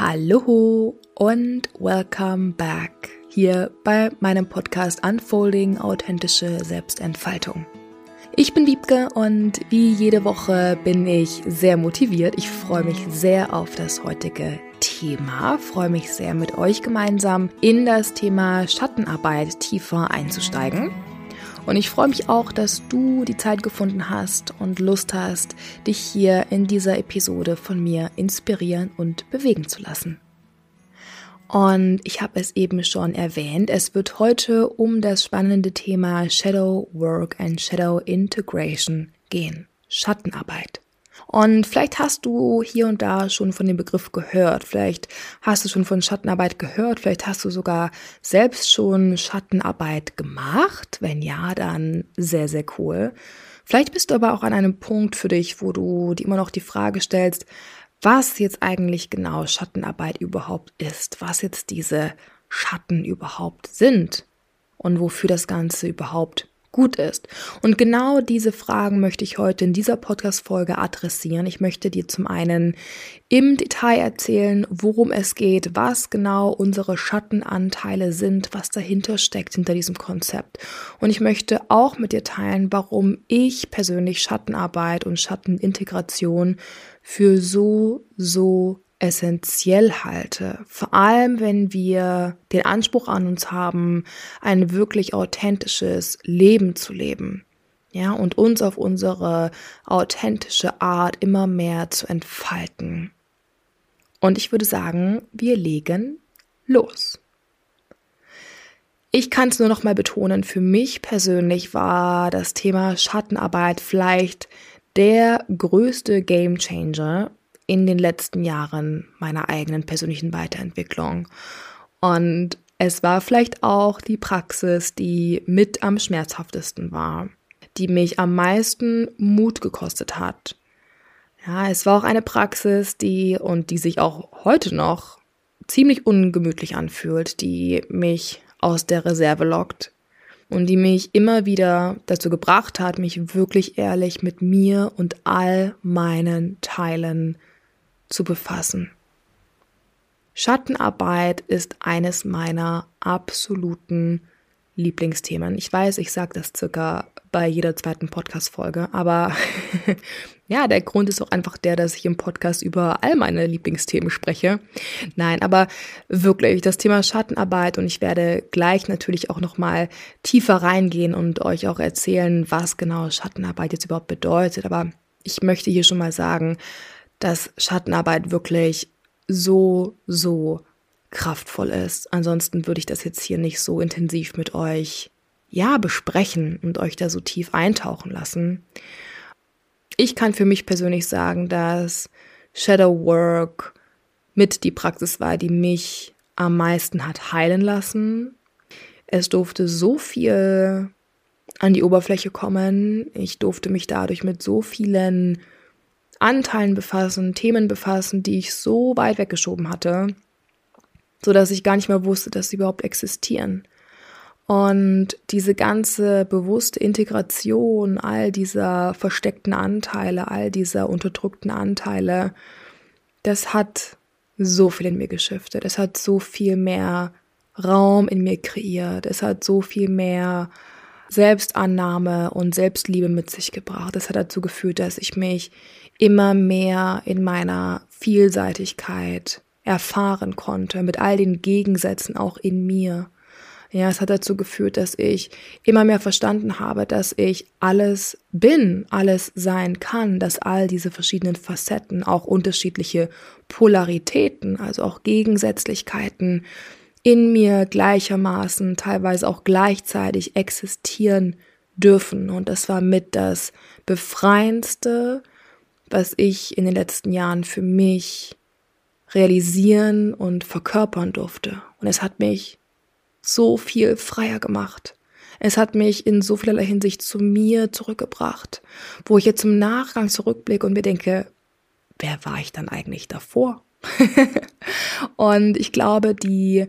Hallo und welcome back hier bei meinem Podcast Unfolding authentische Selbstentfaltung. Ich bin Wiebke und wie jede Woche bin ich sehr motiviert. Ich freue mich sehr auf das heutige Thema, freue mich sehr mit euch gemeinsam in das Thema Schattenarbeit tiefer einzusteigen. Und ich freue mich auch, dass du die Zeit gefunden hast und Lust hast, dich hier in dieser Episode von mir inspirieren und bewegen zu lassen. Und ich habe es eben schon erwähnt, es wird heute um das spannende Thema Shadow Work and Shadow Integration gehen. Schattenarbeit. Und vielleicht hast du hier und da schon von dem Begriff gehört. Vielleicht hast du schon von Schattenarbeit gehört. Vielleicht hast du sogar selbst schon Schattenarbeit gemacht. Wenn ja, dann sehr, sehr cool. Vielleicht bist du aber auch an einem Punkt für dich, wo du dir immer noch die Frage stellst, was jetzt eigentlich genau Schattenarbeit überhaupt ist, was jetzt diese Schatten überhaupt sind und wofür das Ganze überhaupt gut ist. Und genau diese Fragen möchte ich heute in dieser Podcast-Folge adressieren. Ich möchte dir zum einen im Detail erzählen, worum es geht, was genau unsere Schattenanteile sind, was dahinter steckt hinter diesem Konzept. Und ich möchte auch mit dir teilen, warum ich persönlich Schattenarbeit und Schattenintegration für so, so essentiell halte. Vor allem, wenn wir den Anspruch an uns haben, ein wirklich authentisches Leben zu leben. Ja, und uns auf unsere authentische Art immer mehr zu entfalten. Und ich würde sagen, wir legen los. Ich kann es nur noch mal betonen, für mich persönlich war das Thema Schattenarbeit vielleicht der größte Gamechanger in den letzten Jahren meiner eigenen persönlichen Weiterentwicklung. Und es war vielleicht auch die Praxis, die mit am schmerzhaftesten war, die mich am meisten Mut gekostet hat. Ja, es war auch eine Praxis, die und die sich auch heute noch ziemlich ungemütlich anfühlt, die mich aus der Reserve lockt und die mich immer wieder dazu gebracht hat, mich wirklich ehrlich mit mir und all meinen Teilen zu befassen. Schattenarbeit ist eines meiner absoluten Lieblingsthemen. Ich weiß, ich sage das circa bei jeder zweiten Podcast-Folge, aber ja, der Grund ist auch einfach der, dass ich im Podcast über all meine Lieblingsthemen spreche. Nein, aber wirklich das Thema Schattenarbeit und ich werde gleich natürlich auch nochmal tiefer reingehen und euch auch erzählen, was genau Schattenarbeit jetzt überhaupt bedeutet. Aber ich möchte hier schon mal sagen, dass Schattenarbeit wirklich so, so kraftvoll ist. Ansonsten würde ich das jetzt hier nicht so intensiv mit euch, ja, besprechen und euch da so tief eintauchen lassen. Ich kann für mich persönlich sagen, dass Shadow Work mit die Praxis war, die mich am meisten hat heilen lassen. Es durfte so viel an die Oberfläche kommen. Ich durfte mich dadurch mit so vielen Anteilen befassen, Themen befassen, die ich so weit weggeschoben hatte, so dass ich gar nicht mehr wusste, dass sie überhaupt existieren. Und diese ganze bewusste Integration all dieser versteckten Anteile, all dieser unterdrückten Anteile, das hat so viel in mir geschiftet. Es hat so viel mehr Raum in mir kreiert. Es hat so viel mehr Selbstannahme und Selbstliebe mit sich gebracht. Das hat dazu geführt, dass ich mich immer mehr in meiner Vielseitigkeit erfahren konnte, mit all den Gegensätzen auch in mir. Ja, es hat dazu geführt, dass ich immer mehr verstanden habe, dass ich alles bin, alles sein kann, dass all diese verschiedenen Facetten, auch unterschiedliche Polaritäten, also auch Gegensätzlichkeiten in mir gleichermaßen, teilweise auch gleichzeitig existieren dürfen. Und das war mit das Befreiendste, was ich in den letzten Jahren für mich realisieren und verkörpern durfte. Und es hat mich so viel freier gemacht. Es hat mich in so vielerlei Hinsicht zu mir zurückgebracht, wo ich jetzt im Nachgang zurückblicke und mir denke, wer war ich dann eigentlich davor? und ich glaube, die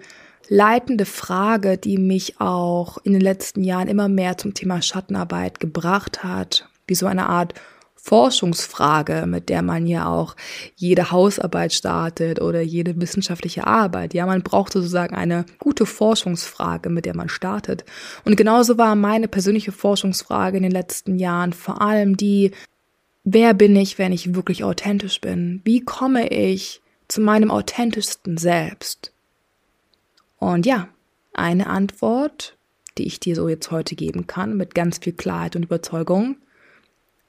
leitende Frage, die mich auch in den letzten Jahren immer mehr zum Thema Schattenarbeit gebracht hat, wie so eine Art Forschungsfrage, mit der man ja auch jede Hausarbeit startet oder jede wissenschaftliche Arbeit. Ja, man braucht sozusagen eine gute Forschungsfrage, mit der man startet. Und genauso war meine persönliche Forschungsfrage in den letzten Jahren vor allem die, wer bin ich, wenn ich wirklich authentisch bin? Wie komme ich zu meinem authentischsten Selbst? Und ja, eine Antwort, die ich dir so jetzt heute geben kann, mit ganz viel Klarheit und Überzeugung,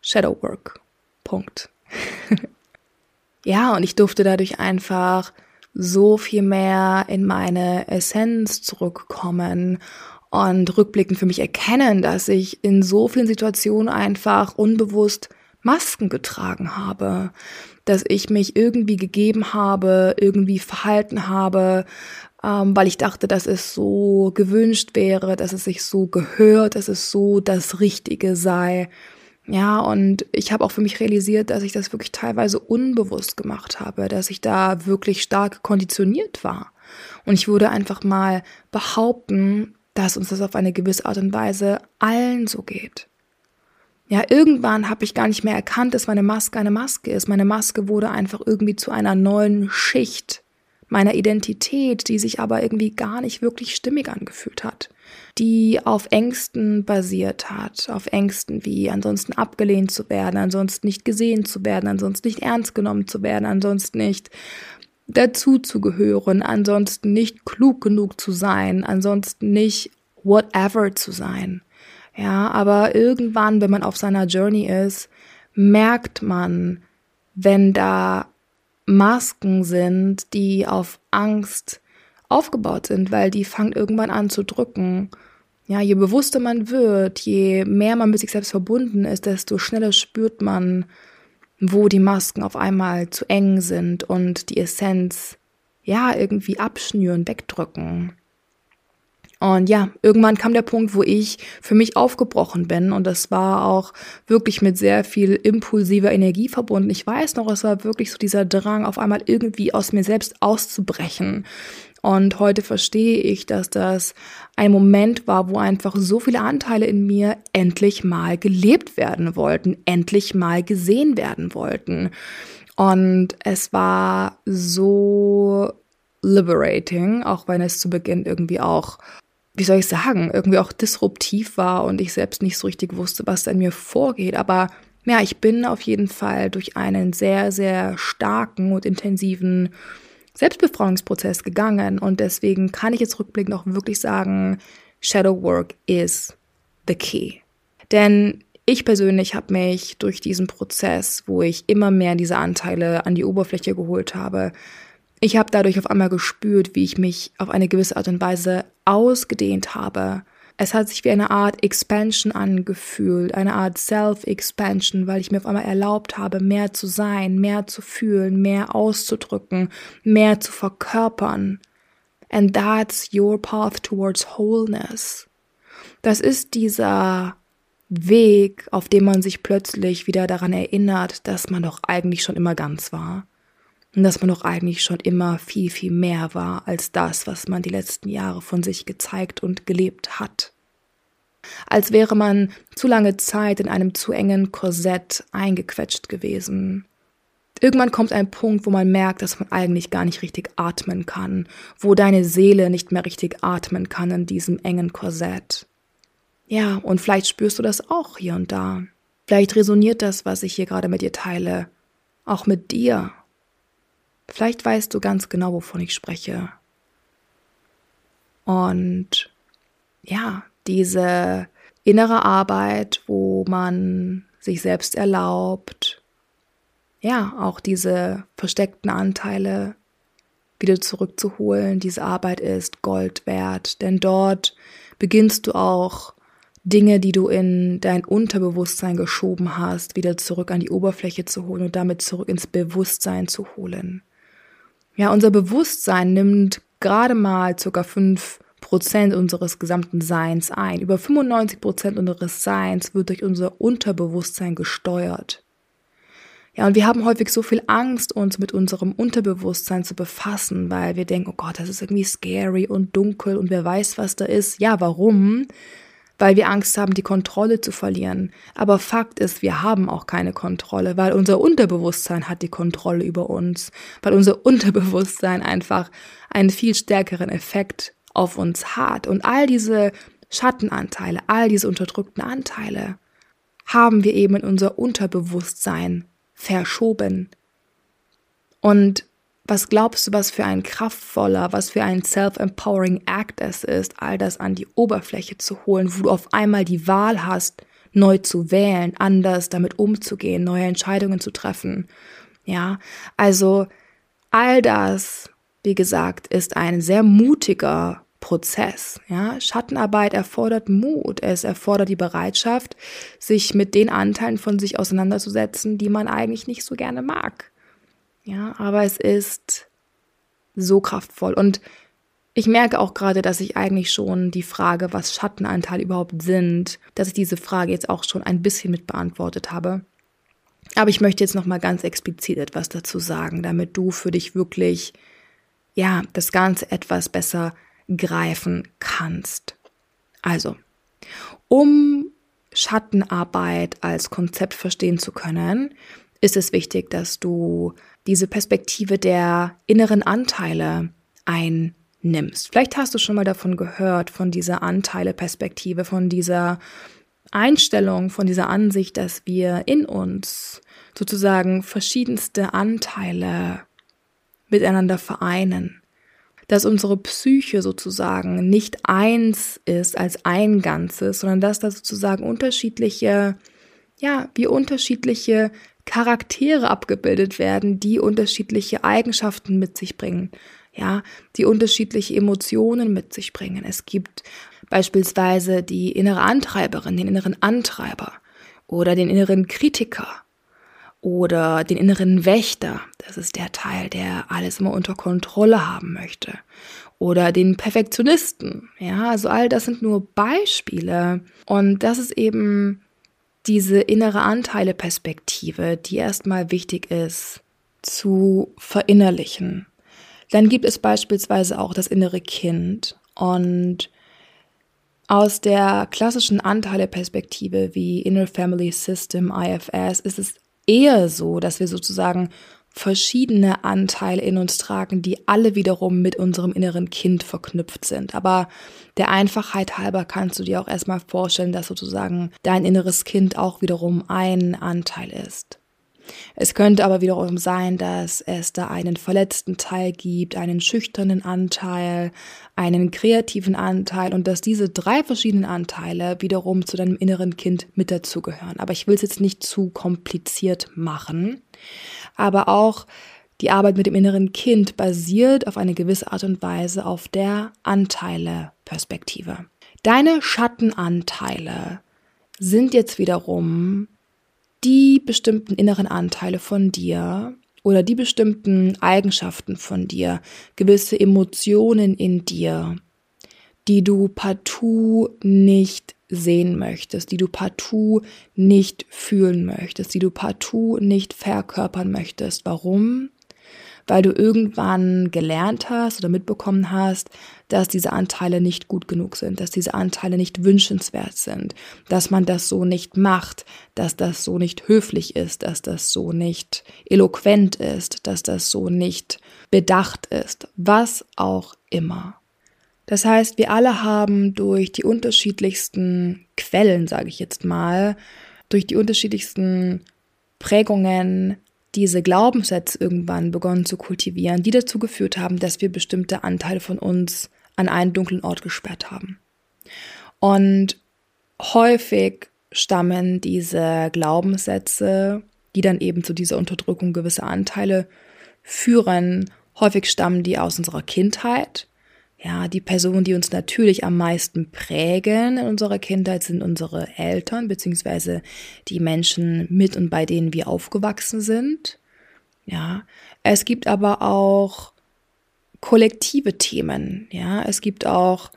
Shadowwork. Punkt. ja, und ich durfte dadurch einfach so viel mehr in meine Essenz zurückkommen und rückblickend für mich erkennen, dass ich in so vielen Situationen einfach unbewusst Masken getragen habe, dass ich mich irgendwie gegeben habe, irgendwie verhalten habe, ähm, weil ich dachte, dass es so gewünscht wäre, dass es sich so gehört, dass es so das Richtige sei. Ja, und ich habe auch für mich realisiert, dass ich das wirklich teilweise unbewusst gemacht habe, dass ich da wirklich stark konditioniert war. Und ich würde einfach mal behaupten, dass uns das auf eine gewisse Art und Weise allen so geht. Ja, irgendwann habe ich gar nicht mehr erkannt, dass meine Maske eine Maske ist. Meine Maske wurde einfach irgendwie zu einer neuen Schicht meiner Identität, die sich aber irgendwie gar nicht wirklich stimmig angefühlt hat, die auf Ängsten basiert hat, auf Ängsten wie ansonsten abgelehnt zu werden, ansonsten nicht gesehen zu werden, ansonsten nicht ernst genommen zu werden, ansonsten nicht dazu zu gehören, ansonsten nicht klug genug zu sein, ansonsten nicht whatever zu sein. Ja, aber irgendwann, wenn man auf seiner Journey ist, merkt man, wenn da Masken sind, die auf Angst aufgebaut sind, weil die fangen irgendwann an zu drücken. Ja, je bewusster man wird, je mehr man mit sich selbst verbunden ist, desto schneller spürt man, wo die Masken auf einmal zu eng sind und die Essenz ja irgendwie abschnüren, wegdrücken. Und ja, irgendwann kam der Punkt, wo ich für mich aufgebrochen bin und das war auch wirklich mit sehr viel impulsiver Energie verbunden. Ich weiß noch, es war wirklich so dieser Drang, auf einmal irgendwie aus mir selbst auszubrechen. Und heute verstehe ich, dass das ein Moment war, wo einfach so viele Anteile in mir endlich mal gelebt werden wollten, endlich mal gesehen werden wollten. Und es war so liberating, auch wenn es zu Beginn irgendwie auch wie soll ich sagen, irgendwie auch disruptiv war und ich selbst nicht so richtig wusste, was in mir vorgeht. Aber ja, ich bin auf jeden Fall durch einen sehr, sehr starken und intensiven Selbstbefreiungsprozess gegangen und deswegen kann ich jetzt rückblickend auch wirklich sagen, Shadow Work is the key. Denn ich persönlich habe mich durch diesen Prozess, wo ich immer mehr diese Anteile an die Oberfläche geholt habe, ich habe dadurch auf einmal gespürt, wie ich mich auf eine gewisse Art und Weise ausgedehnt habe. Es hat sich wie eine Art Expansion angefühlt, eine Art Self-Expansion, weil ich mir auf einmal erlaubt habe, mehr zu sein, mehr zu fühlen, mehr auszudrücken, mehr zu verkörpern. And that's your path towards wholeness. Das ist dieser Weg, auf dem man sich plötzlich wieder daran erinnert, dass man doch eigentlich schon immer ganz war und dass man doch eigentlich schon immer viel, viel mehr war als das, was man die letzten Jahre von sich gezeigt und gelebt hat. Als wäre man zu lange Zeit in einem zu engen Korsett eingequetscht gewesen. Irgendwann kommt ein Punkt, wo man merkt, dass man eigentlich gar nicht richtig atmen kann, wo deine Seele nicht mehr richtig atmen kann in diesem engen Korsett. Ja, und vielleicht spürst du das auch hier und da. Vielleicht resoniert das, was ich hier gerade mit dir teile, auch mit dir Vielleicht weißt du ganz genau, wovon ich spreche. Und ja, diese innere Arbeit, wo man sich selbst erlaubt, ja, auch diese versteckten Anteile wieder zurückzuholen. Diese Arbeit ist Gold wert, denn dort beginnst du auch Dinge, die du in dein Unterbewusstsein geschoben hast, wieder zurück an die Oberfläche zu holen und damit zurück ins Bewusstsein zu holen. Ja, unser Bewusstsein nimmt gerade mal fünf Prozent unseres gesamten Seins ein. Über 95 Prozent unseres Seins wird durch unser Unterbewusstsein gesteuert. Ja, und wir haben häufig so viel Angst, uns mit unserem Unterbewusstsein zu befassen, weil wir denken, oh Gott, das ist irgendwie scary und dunkel und wer weiß, was da ist. Ja, warum? Weil wir Angst haben, die Kontrolle zu verlieren. Aber Fakt ist, wir haben auch keine Kontrolle, weil unser Unterbewusstsein hat die Kontrolle über uns, weil unser Unterbewusstsein einfach einen viel stärkeren Effekt auf uns hat. Und all diese Schattenanteile, all diese unterdrückten Anteile haben wir eben in unser Unterbewusstsein verschoben. Und was glaubst du, was für ein kraftvoller, was für ein self-empowering Act es ist, all das an die Oberfläche zu holen, wo du auf einmal die Wahl hast, neu zu wählen, anders damit umzugehen, neue Entscheidungen zu treffen. Ja, also all das, wie gesagt, ist ein sehr mutiger Prozess. Ja, Schattenarbeit erfordert Mut. Es erfordert die Bereitschaft, sich mit den Anteilen von sich auseinanderzusetzen, die man eigentlich nicht so gerne mag. Ja, aber es ist so kraftvoll. Und ich merke auch gerade, dass ich eigentlich schon die Frage, was Schattenanteile überhaupt sind, dass ich diese Frage jetzt auch schon ein bisschen mit beantwortet habe. Aber ich möchte jetzt noch mal ganz explizit etwas dazu sagen, damit du für dich wirklich ja, das Ganze etwas besser greifen kannst. Also, um Schattenarbeit als Konzept verstehen zu können, ist es wichtig, dass du diese Perspektive der inneren Anteile einnimmst. Vielleicht hast du schon mal davon gehört, von dieser Anteile-Perspektive, von dieser Einstellung, von dieser Ansicht, dass wir in uns sozusagen verschiedenste Anteile miteinander vereinen. Dass unsere Psyche sozusagen nicht eins ist als ein Ganzes, sondern dass da sozusagen unterschiedliche, ja, wie unterschiedliche Charaktere abgebildet werden, die unterschiedliche Eigenschaften mit sich bringen, ja, die unterschiedliche Emotionen mit sich bringen. Es gibt beispielsweise die innere Antreiberin, den inneren Antreiber oder den inneren Kritiker oder den inneren Wächter. Das ist der Teil, der alles immer unter Kontrolle haben möchte. Oder den Perfektionisten. Ja, also all das sind nur Beispiele. Und das ist eben diese innere Anteile-Perspektive, die erstmal wichtig ist zu verinnerlichen. Dann gibt es beispielsweise auch das innere Kind und aus der klassischen Anteile-Perspektive wie Inner Family System, IFS, ist es eher so, dass wir sozusagen verschiedene Anteile in uns tragen, die alle wiederum mit unserem inneren Kind verknüpft sind. Aber der Einfachheit halber kannst du dir auch erstmal vorstellen, dass sozusagen dein inneres Kind auch wiederum ein Anteil ist. Es könnte aber wiederum sein, dass es da einen verletzten Teil gibt, einen schüchternen Anteil, einen kreativen Anteil und dass diese drei verschiedenen Anteile wiederum zu deinem inneren Kind mit dazugehören. Aber ich will es jetzt nicht zu kompliziert machen aber auch die Arbeit mit dem inneren Kind basiert auf eine gewisse Art und Weise auf der Anteile-Perspektive. Deine Schattenanteile sind jetzt wiederum die bestimmten inneren Anteile von dir oder die bestimmten Eigenschaften von dir, gewisse Emotionen in dir, die du partout nicht sehen möchtest, die du partout nicht fühlen möchtest, die du partout nicht verkörpern möchtest. Warum? Weil du irgendwann gelernt hast oder mitbekommen hast, dass diese Anteile nicht gut genug sind, dass diese Anteile nicht wünschenswert sind, dass man das so nicht macht, dass das so nicht höflich ist, dass das so nicht eloquent ist, dass das so nicht bedacht ist, was auch immer. Das heißt, wir alle haben durch die unterschiedlichsten Quellen, sage ich jetzt mal, durch die unterschiedlichsten Prägungen diese Glaubenssätze irgendwann begonnen zu kultivieren, die dazu geführt haben, dass wir bestimmte Anteile von uns an einen dunklen Ort gesperrt haben. Und häufig stammen diese Glaubenssätze, die dann eben zu dieser Unterdrückung gewisser Anteile führen, häufig stammen die aus unserer Kindheit ja, die Personen, die uns natürlich am meisten prägen in unserer Kindheit, sind unsere Eltern, beziehungsweise die Menschen mit und bei denen wir aufgewachsen sind. Ja, es gibt aber auch kollektive Themen. Ja, es gibt auch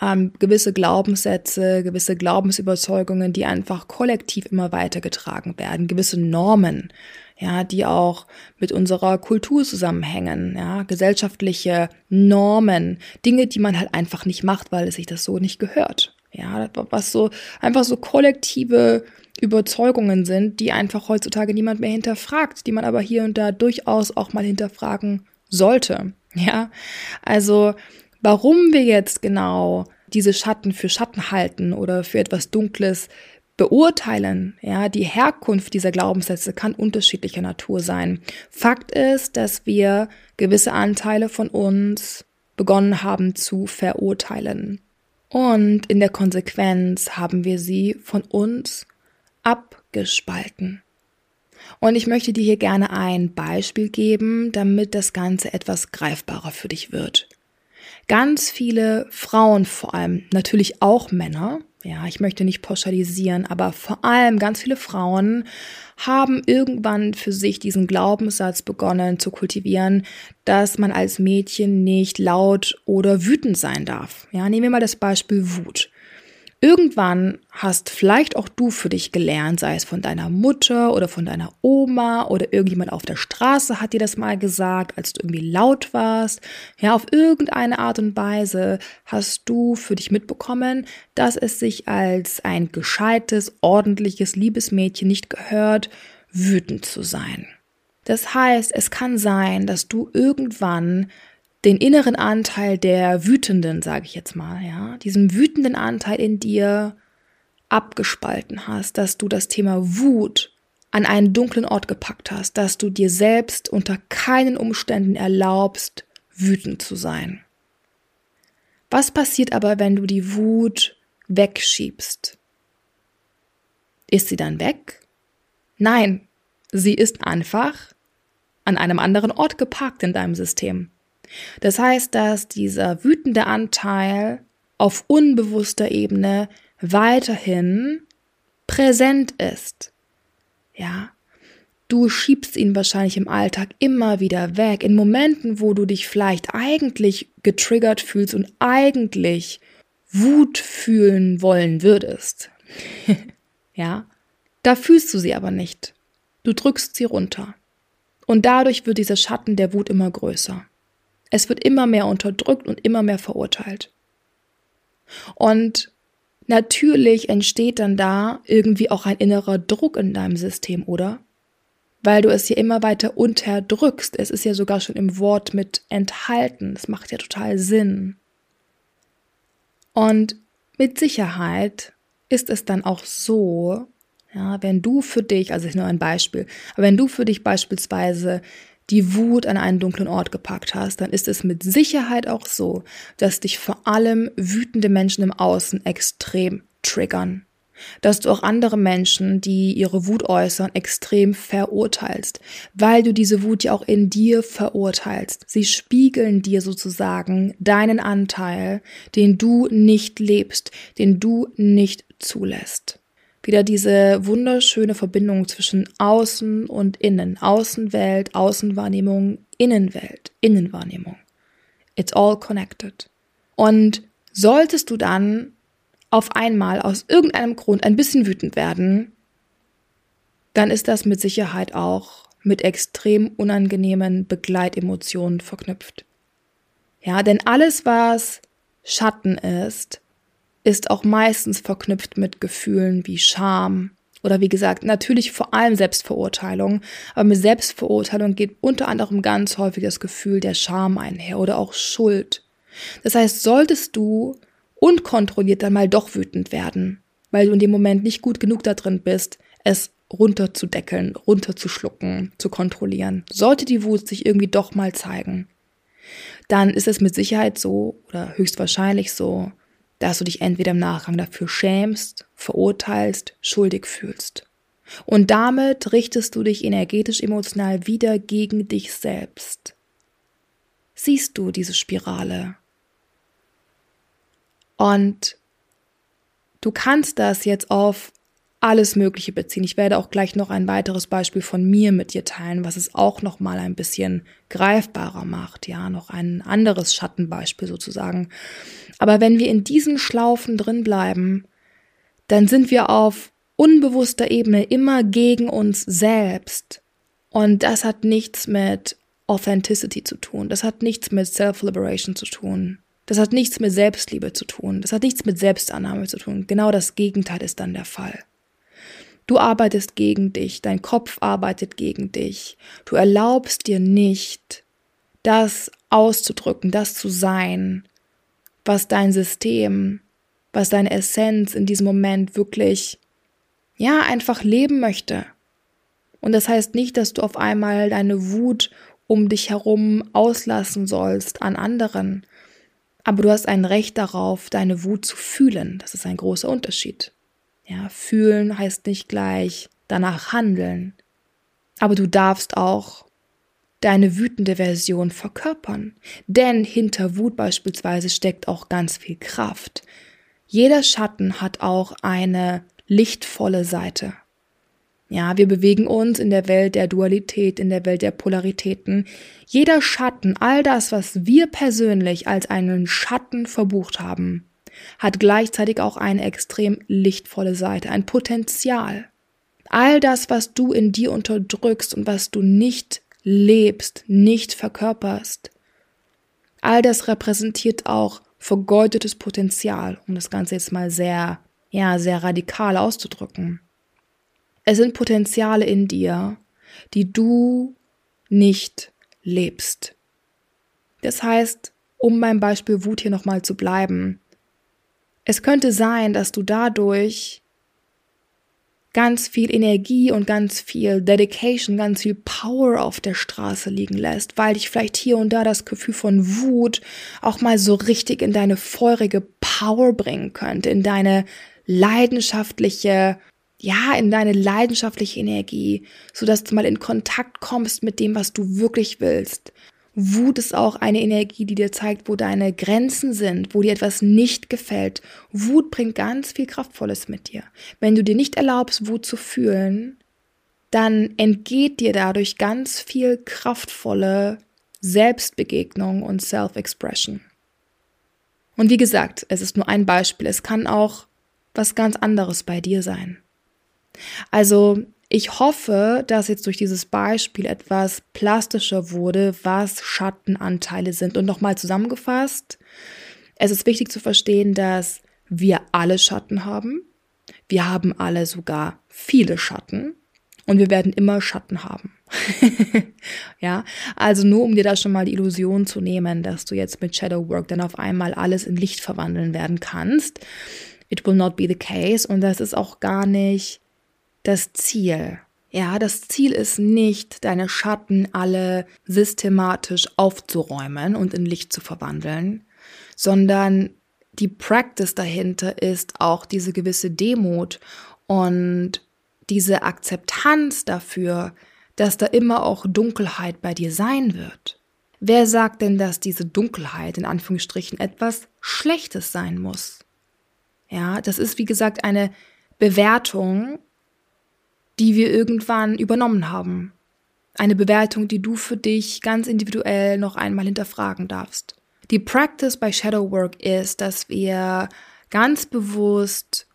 ähm, gewisse Glaubenssätze, gewisse Glaubensüberzeugungen, die einfach kollektiv immer weitergetragen werden, gewisse Normen ja, die auch mit unserer Kultur zusammenhängen, ja, gesellschaftliche Normen, Dinge, die man halt einfach nicht macht, weil es sich das so nicht gehört. Ja, was so einfach so kollektive Überzeugungen sind, die einfach heutzutage niemand mehr hinterfragt, die man aber hier und da durchaus auch mal hinterfragen sollte. Ja, also warum wir jetzt genau diese Schatten für Schatten halten oder für etwas Dunkles beurteilen, ja, die Herkunft dieser Glaubenssätze kann unterschiedlicher Natur sein. Fakt ist, dass wir gewisse Anteile von uns begonnen haben zu verurteilen. Und in der Konsequenz haben wir sie von uns abgespalten. Und ich möchte dir hier gerne ein Beispiel geben, damit das Ganze etwas greifbarer für dich wird. Ganz viele Frauen, vor allem natürlich auch Männer, ja, ich möchte nicht pauschalisieren, aber vor allem ganz viele Frauen haben irgendwann für sich diesen Glaubenssatz begonnen zu kultivieren, dass man als Mädchen nicht laut oder wütend sein darf. Ja, nehmen wir mal das Beispiel Wut. Irgendwann hast vielleicht auch du für dich gelernt, sei es von deiner Mutter oder von deiner Oma oder irgendjemand auf der Straße hat dir das mal gesagt, als du irgendwie laut warst. Ja, auf irgendeine Art und Weise hast du für dich mitbekommen, dass es sich als ein gescheites, ordentliches, liebes Mädchen nicht gehört, wütend zu sein. Das heißt, es kann sein, dass du irgendwann den inneren Anteil der Wütenden, sage ich jetzt mal, ja, diesen wütenden Anteil in dir abgespalten hast, dass du das Thema Wut an einen dunklen Ort gepackt hast, dass du dir selbst unter keinen Umständen erlaubst, wütend zu sein. Was passiert aber, wenn du die Wut wegschiebst? Ist sie dann weg? Nein, sie ist einfach an einem anderen Ort geparkt in deinem System. Das heißt, dass dieser wütende Anteil auf unbewusster Ebene weiterhin präsent ist. Ja, du schiebst ihn wahrscheinlich im Alltag immer wieder weg, in Momenten, wo du dich vielleicht eigentlich getriggert fühlst und eigentlich Wut fühlen wollen würdest. ja, da fühlst du sie aber nicht. Du drückst sie runter. Und dadurch wird dieser Schatten der Wut immer größer. Es wird immer mehr unterdrückt und immer mehr verurteilt. Und natürlich entsteht dann da irgendwie auch ein innerer Druck in deinem System, oder? Weil du es ja immer weiter unterdrückst. Es ist ja sogar schon im Wort mit enthalten. Das macht ja total Sinn. Und mit Sicherheit ist es dann auch so, ja, wenn du für dich, also ist nur ein Beispiel, aber wenn du für dich beispielsweise die Wut an einen dunklen Ort gepackt hast, dann ist es mit Sicherheit auch so, dass dich vor allem wütende Menschen im Außen extrem triggern. Dass du auch andere Menschen, die ihre Wut äußern, extrem verurteilst, weil du diese Wut ja auch in dir verurteilst. Sie spiegeln dir sozusagen deinen Anteil, den du nicht lebst, den du nicht zulässt wieder diese wunderschöne Verbindung zwischen Außen und Innen. Außenwelt, Außenwahrnehmung, Innenwelt, Innenwahrnehmung. It's all connected. Und solltest du dann auf einmal aus irgendeinem Grund ein bisschen wütend werden, dann ist das mit Sicherheit auch mit extrem unangenehmen Begleitemotionen verknüpft. Ja, denn alles, was Schatten ist, ist auch meistens verknüpft mit Gefühlen wie Scham oder wie gesagt, natürlich vor allem Selbstverurteilung, aber mit Selbstverurteilung geht unter anderem ganz häufig das Gefühl der Scham einher oder auch Schuld. Das heißt, solltest du unkontrolliert dann mal doch wütend werden, weil du in dem Moment nicht gut genug da drin bist, es runterzudeckeln, runterzuschlucken, zu kontrollieren. Sollte die Wut sich irgendwie doch mal zeigen, dann ist es mit Sicherheit so oder höchstwahrscheinlich so, dass du dich entweder im Nachgang dafür schämst, verurteilst, schuldig fühlst. Und damit richtest du dich energetisch emotional wieder gegen dich selbst. Siehst du diese Spirale? Und du kannst das jetzt auf alles Mögliche beziehen. Ich werde auch gleich noch ein weiteres Beispiel von mir mit dir teilen, was es auch noch mal ein bisschen greifbarer macht. Ja, noch ein anderes Schattenbeispiel sozusagen. Aber wenn wir in diesen Schlaufen drin bleiben, dann sind wir auf unbewusster Ebene immer gegen uns selbst. Und das hat nichts mit Authenticity zu tun. Das hat nichts mit Self-Liberation zu tun. Das hat nichts mit Selbstliebe zu tun. Das hat nichts mit Selbstannahme zu tun. Genau das Gegenteil ist dann der Fall. Du arbeitest gegen dich, dein Kopf arbeitet gegen dich. Du erlaubst dir nicht, das auszudrücken, das zu sein, was dein System, was deine Essenz in diesem Moment wirklich, ja, einfach leben möchte. Und das heißt nicht, dass du auf einmal deine Wut um dich herum auslassen sollst an anderen. Aber du hast ein Recht darauf, deine Wut zu fühlen. Das ist ein großer Unterschied. Ja, fühlen heißt nicht gleich danach handeln. Aber du darfst auch deine wütende Version verkörpern. Denn hinter Wut beispielsweise steckt auch ganz viel Kraft. Jeder Schatten hat auch eine lichtvolle Seite. Ja, wir bewegen uns in der Welt der Dualität, in der Welt der Polaritäten. Jeder Schatten, all das, was wir persönlich als einen Schatten verbucht haben, hat gleichzeitig auch eine extrem lichtvolle Seite, ein Potenzial. All das, was du in dir unterdrückst und was du nicht lebst, nicht verkörperst, all das repräsentiert auch vergeudetes Potenzial, um das Ganze jetzt mal sehr, ja, sehr radikal auszudrücken. Es sind Potenziale in dir, die du nicht lebst. Das heißt, um beim Beispiel Wut hier nochmal zu bleiben, es könnte sein, dass du dadurch ganz viel Energie und ganz viel Dedication, ganz viel Power auf der Straße liegen lässt, weil dich vielleicht hier und da das Gefühl von Wut auch mal so richtig in deine feurige Power bringen könnte, in deine leidenschaftliche, ja, in deine leidenschaftliche Energie, so dass du mal in Kontakt kommst mit dem, was du wirklich willst, Wut ist auch eine Energie, die dir zeigt, wo deine Grenzen sind, wo dir etwas nicht gefällt. Wut bringt ganz viel Kraftvolles mit dir. Wenn du dir nicht erlaubst, Wut zu fühlen, dann entgeht dir dadurch ganz viel kraftvolle Selbstbegegnung und Self-Expression. Und wie gesagt, es ist nur ein Beispiel. Es kann auch was ganz anderes bei dir sein. Also ich hoffe, dass jetzt durch dieses Beispiel etwas plastischer wurde, was Schattenanteile sind. Und nochmal zusammengefasst, es ist wichtig zu verstehen, dass wir alle Schatten haben. Wir haben alle sogar viele Schatten und wir werden immer Schatten haben. ja, also nur um dir da schon mal die Illusion zu nehmen, dass du jetzt mit Shadow Work dann auf einmal alles in Licht verwandeln werden kannst. It will not be the case und das ist auch gar nicht das Ziel. Ja, das Ziel ist nicht, deine Schatten alle systematisch aufzuräumen und in Licht zu verwandeln, sondern die Practice dahinter ist auch diese gewisse Demut und diese Akzeptanz dafür, dass da immer auch Dunkelheit bei dir sein wird. Wer sagt denn, dass diese Dunkelheit in Anführungsstrichen etwas Schlechtes sein muss? Ja, das ist wie gesagt eine Bewertung die wir irgendwann übernommen haben. Eine Bewertung, die du für dich ganz individuell noch einmal hinterfragen darfst. Die Practice bei Shadow Work ist, dass wir ganz bewusst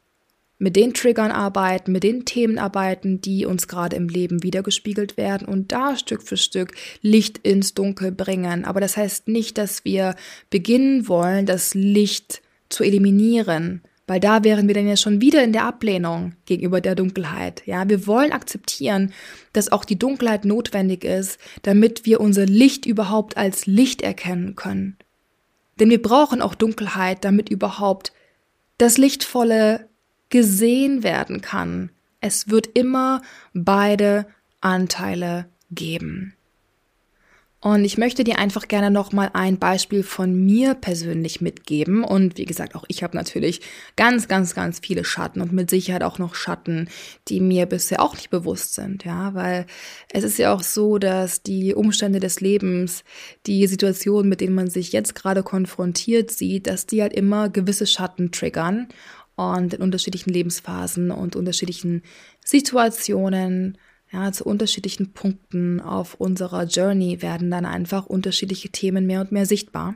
mit den Triggern arbeiten, mit den Themen arbeiten, die uns gerade im Leben wiedergespiegelt werden und da Stück für Stück Licht ins Dunkel bringen. Aber das heißt nicht, dass wir beginnen wollen, das Licht zu eliminieren, weil da wären wir dann ja schon wieder in der Ablehnung gegenüber der Dunkelheit. Ja, wir wollen akzeptieren, dass auch die Dunkelheit notwendig ist, damit wir unser Licht überhaupt als Licht erkennen können. Denn wir brauchen auch Dunkelheit, damit überhaupt das Lichtvolle gesehen werden kann. Es wird immer beide Anteile geben. Und ich möchte dir einfach gerne nochmal ein Beispiel von mir persönlich mitgeben. Und wie gesagt, auch ich habe natürlich ganz, ganz, ganz viele Schatten und mit Sicherheit auch noch Schatten, die mir bisher auch nicht bewusst sind. Ja, weil es ist ja auch so, dass die Umstände des Lebens, die Situationen, mit denen man sich jetzt gerade konfrontiert sieht, dass die halt immer gewisse Schatten triggern und in unterschiedlichen Lebensphasen und unterschiedlichen Situationen ja, zu unterschiedlichen Punkten auf unserer Journey werden dann einfach unterschiedliche Themen mehr und mehr sichtbar.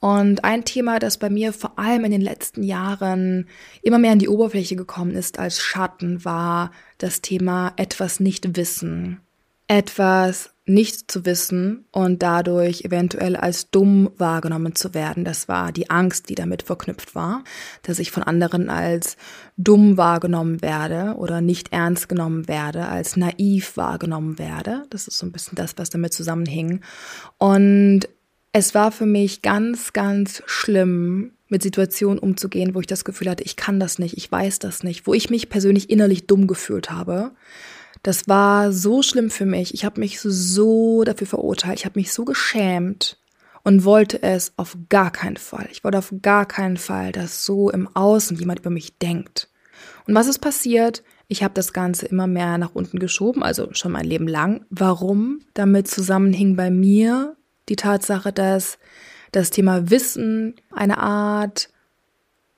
Und ein Thema, das bei mir vor allem in den letzten Jahren immer mehr an die Oberfläche gekommen ist als Schatten, war das Thema etwas nicht wissen, etwas nicht zu wissen und dadurch eventuell als dumm wahrgenommen zu werden. Das war die Angst, die damit verknüpft war, dass ich von anderen als dumm wahrgenommen werde oder nicht ernst genommen werde, als naiv wahrgenommen werde. Das ist so ein bisschen das, was damit zusammenhing. Und es war für mich ganz, ganz schlimm, mit Situationen umzugehen, wo ich das Gefühl hatte, ich kann das nicht, ich weiß das nicht, wo ich mich persönlich innerlich dumm gefühlt habe das war so schlimm für mich. Ich habe mich so dafür verurteilt. Ich habe mich so geschämt und wollte es auf gar keinen Fall. Ich wollte auf gar keinen Fall, dass so im Außen jemand über mich denkt. Und was ist passiert? Ich habe das Ganze immer mehr nach unten geschoben, also schon mein Leben lang. Warum? Damit zusammenhing bei mir die Tatsache, dass das Thema Wissen eine Art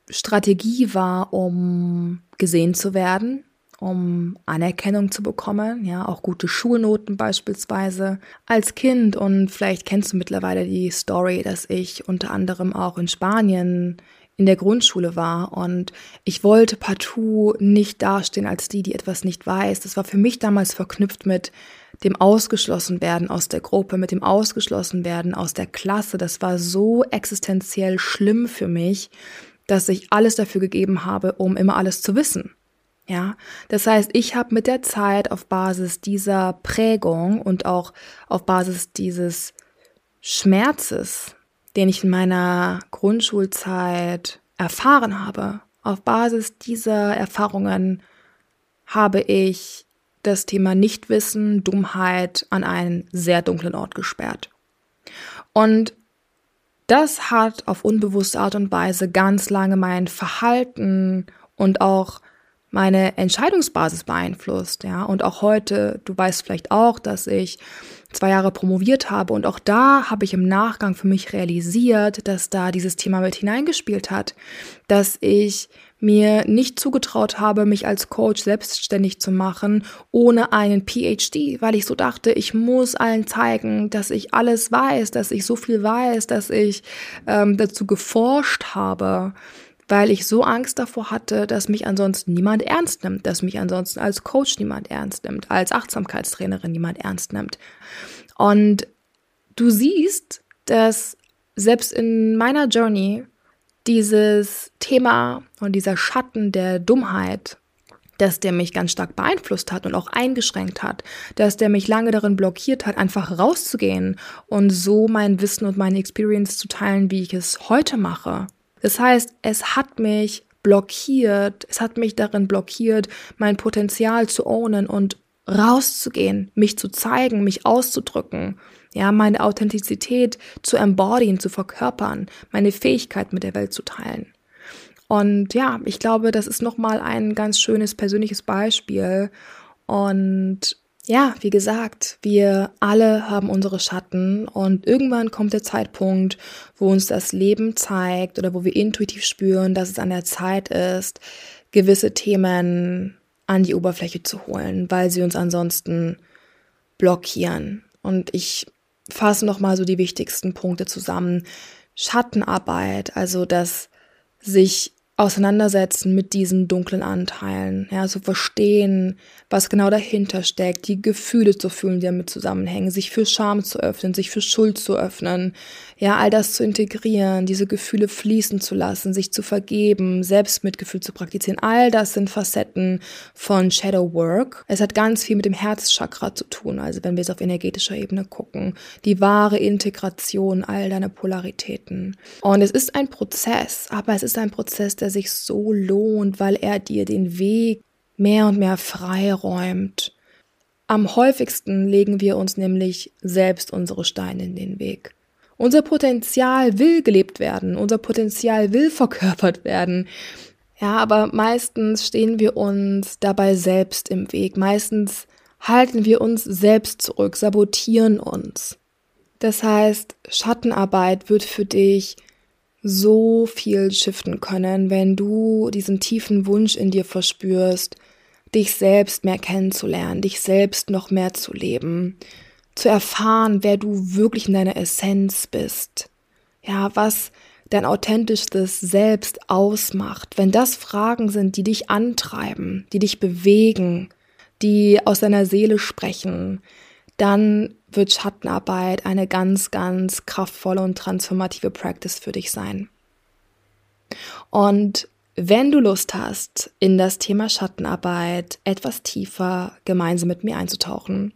Strategie war, um gesehen zu werden, um Anerkennung zu bekommen, ja, auch gute Schulnoten beispielsweise als Kind. Und vielleicht kennst du mittlerweile die Story, dass ich unter anderem auch in Spanien in der Grundschule war und ich wollte partout nicht dastehen als die, die etwas nicht weiß. Das war für mich damals verknüpft mit dem Ausgeschlossenwerden aus der Gruppe, mit dem Ausgeschlossenwerden aus der Klasse. Das war so existenziell schlimm für mich, dass ich alles dafür gegeben habe, um immer alles zu wissen. Ja, das heißt, ich habe mit der Zeit auf Basis dieser Prägung und auch auf Basis dieses Schmerzes, den ich in meiner Grundschulzeit erfahren habe, auf Basis dieser Erfahrungen habe ich das Thema Nichtwissen, Dummheit an einen sehr dunklen Ort gesperrt. Und das hat auf unbewusste Art und Weise ganz lange mein Verhalten und auch meine Entscheidungsbasis beeinflusst, ja. Und auch heute, du weißt vielleicht auch, dass ich zwei Jahre promoviert habe und auch da habe ich im Nachgang für mich realisiert, dass da dieses Thema mit hineingespielt hat, dass ich mir nicht zugetraut habe, mich als Coach selbstständig zu machen, ohne einen PhD, weil ich so dachte, ich muss allen zeigen, dass ich alles weiß, dass ich so viel weiß, dass ich ähm, dazu geforscht habe weil ich so Angst davor hatte, dass mich ansonsten niemand ernst nimmt, dass mich ansonsten als Coach niemand ernst nimmt, als Achtsamkeitstrainerin niemand ernst nimmt. Und du siehst, dass selbst in meiner Journey dieses Thema und dieser Schatten der Dummheit, dass der mich ganz stark beeinflusst hat und auch eingeschränkt hat, dass der mich lange darin blockiert hat, einfach rauszugehen und so mein Wissen und meine Experience zu teilen, wie ich es heute mache. Das heißt, es hat mich blockiert, es hat mich darin blockiert, mein Potenzial zu ownen und rauszugehen, mich zu zeigen, mich auszudrücken, ja, meine Authentizität zu embodyen, zu verkörpern, meine Fähigkeit mit der Welt zu teilen. Und ja, ich glaube, das ist nochmal ein ganz schönes persönliches Beispiel. Und ja, wie gesagt, wir alle haben unsere Schatten und irgendwann kommt der Zeitpunkt, wo uns das Leben zeigt oder wo wir intuitiv spüren, dass es an der Zeit ist, gewisse Themen an die Oberfläche zu holen, weil sie uns ansonsten blockieren. Und ich fasse nochmal so die wichtigsten Punkte zusammen. Schattenarbeit, also das sich auseinandersetzen mit diesen dunklen Anteilen, ja, zu verstehen, was genau dahinter steckt, die Gefühle zu fühlen, die damit zusammenhängen, sich für Scham zu öffnen, sich für Schuld zu öffnen, ja, all das zu integrieren, diese Gefühle fließen zu lassen, sich zu vergeben, Selbstmitgefühl zu praktizieren, all das sind Facetten von Shadow Work. Es hat ganz viel mit dem Herzchakra zu tun, also wenn wir es auf energetischer Ebene gucken, die wahre Integration all deiner Polaritäten. Und es ist ein Prozess, aber es ist ein Prozess, der sich so lohnt, weil er dir den Weg mehr und mehr freiräumt. Am häufigsten legen wir uns nämlich selbst unsere Steine in den Weg. Unser Potenzial will gelebt werden, unser Potenzial will verkörpert werden. Ja, aber meistens stehen wir uns dabei selbst im Weg. Meistens halten wir uns selbst zurück, sabotieren uns. Das heißt, Schattenarbeit wird für dich so viel shiften können, wenn du diesen tiefen Wunsch in dir verspürst, dich selbst mehr kennenzulernen, dich selbst noch mehr zu leben, zu erfahren, wer du wirklich in deiner Essenz bist. Ja, was dein authentischstes Selbst ausmacht. Wenn das Fragen sind, die dich antreiben, die dich bewegen, die aus deiner Seele sprechen, dann wird Schattenarbeit eine ganz, ganz kraftvolle und transformative Practice für dich sein. Und wenn du Lust hast, in das Thema Schattenarbeit etwas tiefer gemeinsam mit mir einzutauchen,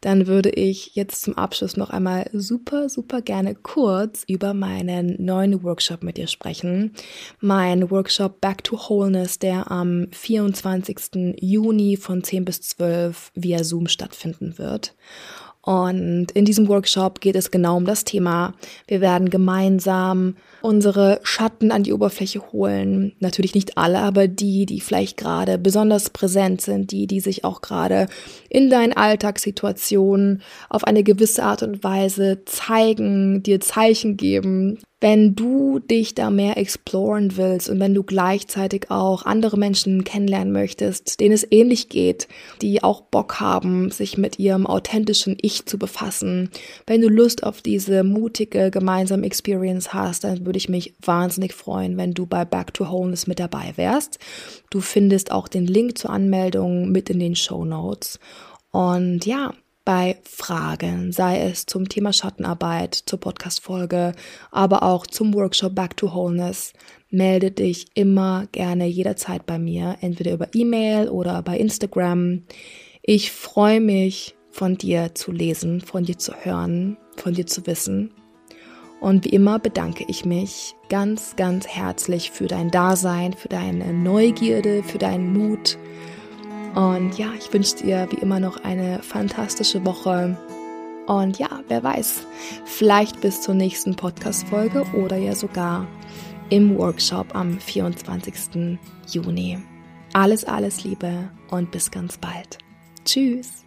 dann würde ich jetzt zum Abschluss noch einmal super, super gerne kurz über meinen neuen Workshop mit dir sprechen. Mein Workshop Back to Wholeness, der am 24. Juni von 10 bis 12 via Zoom stattfinden wird. Und in diesem Workshop geht es genau um das Thema. Wir werden gemeinsam unsere Schatten an die Oberfläche holen. Natürlich nicht alle, aber die, die vielleicht gerade besonders präsent sind, die, die sich auch gerade in deinen Alltagssituationen auf eine gewisse Art und Weise zeigen, dir Zeichen geben, wenn du dich da mehr exploren willst und wenn du gleichzeitig auch andere Menschen kennenlernen möchtest, denen es ähnlich geht, die auch Bock haben, sich mit ihrem authentischen Ich zu befassen, wenn du Lust auf diese mutige gemeinsame Experience hast, dann würde ich mich wahnsinnig freuen, wenn du bei Back to Wholeness mit dabei wärst. Du findest auch den Link zur Anmeldung mit in den Show Notes. Und ja, bei Fragen, sei es zum Thema Schattenarbeit, zur Podcast-Folge, aber auch zum Workshop Back to Wholeness, melde dich immer gerne jederzeit bei mir, entweder über E-Mail oder bei Instagram. Ich freue mich, von dir zu lesen, von dir zu hören, von dir zu wissen. Und wie immer bedanke ich mich ganz, ganz herzlich für dein Dasein, für deine Neugierde, für deinen Mut und ja, ich wünsche dir wie immer noch eine fantastische Woche. Und ja, wer weiß, vielleicht bis zur nächsten Podcast-Folge oder ja sogar im Workshop am 24. Juni. Alles, alles Liebe und bis ganz bald. Tschüss.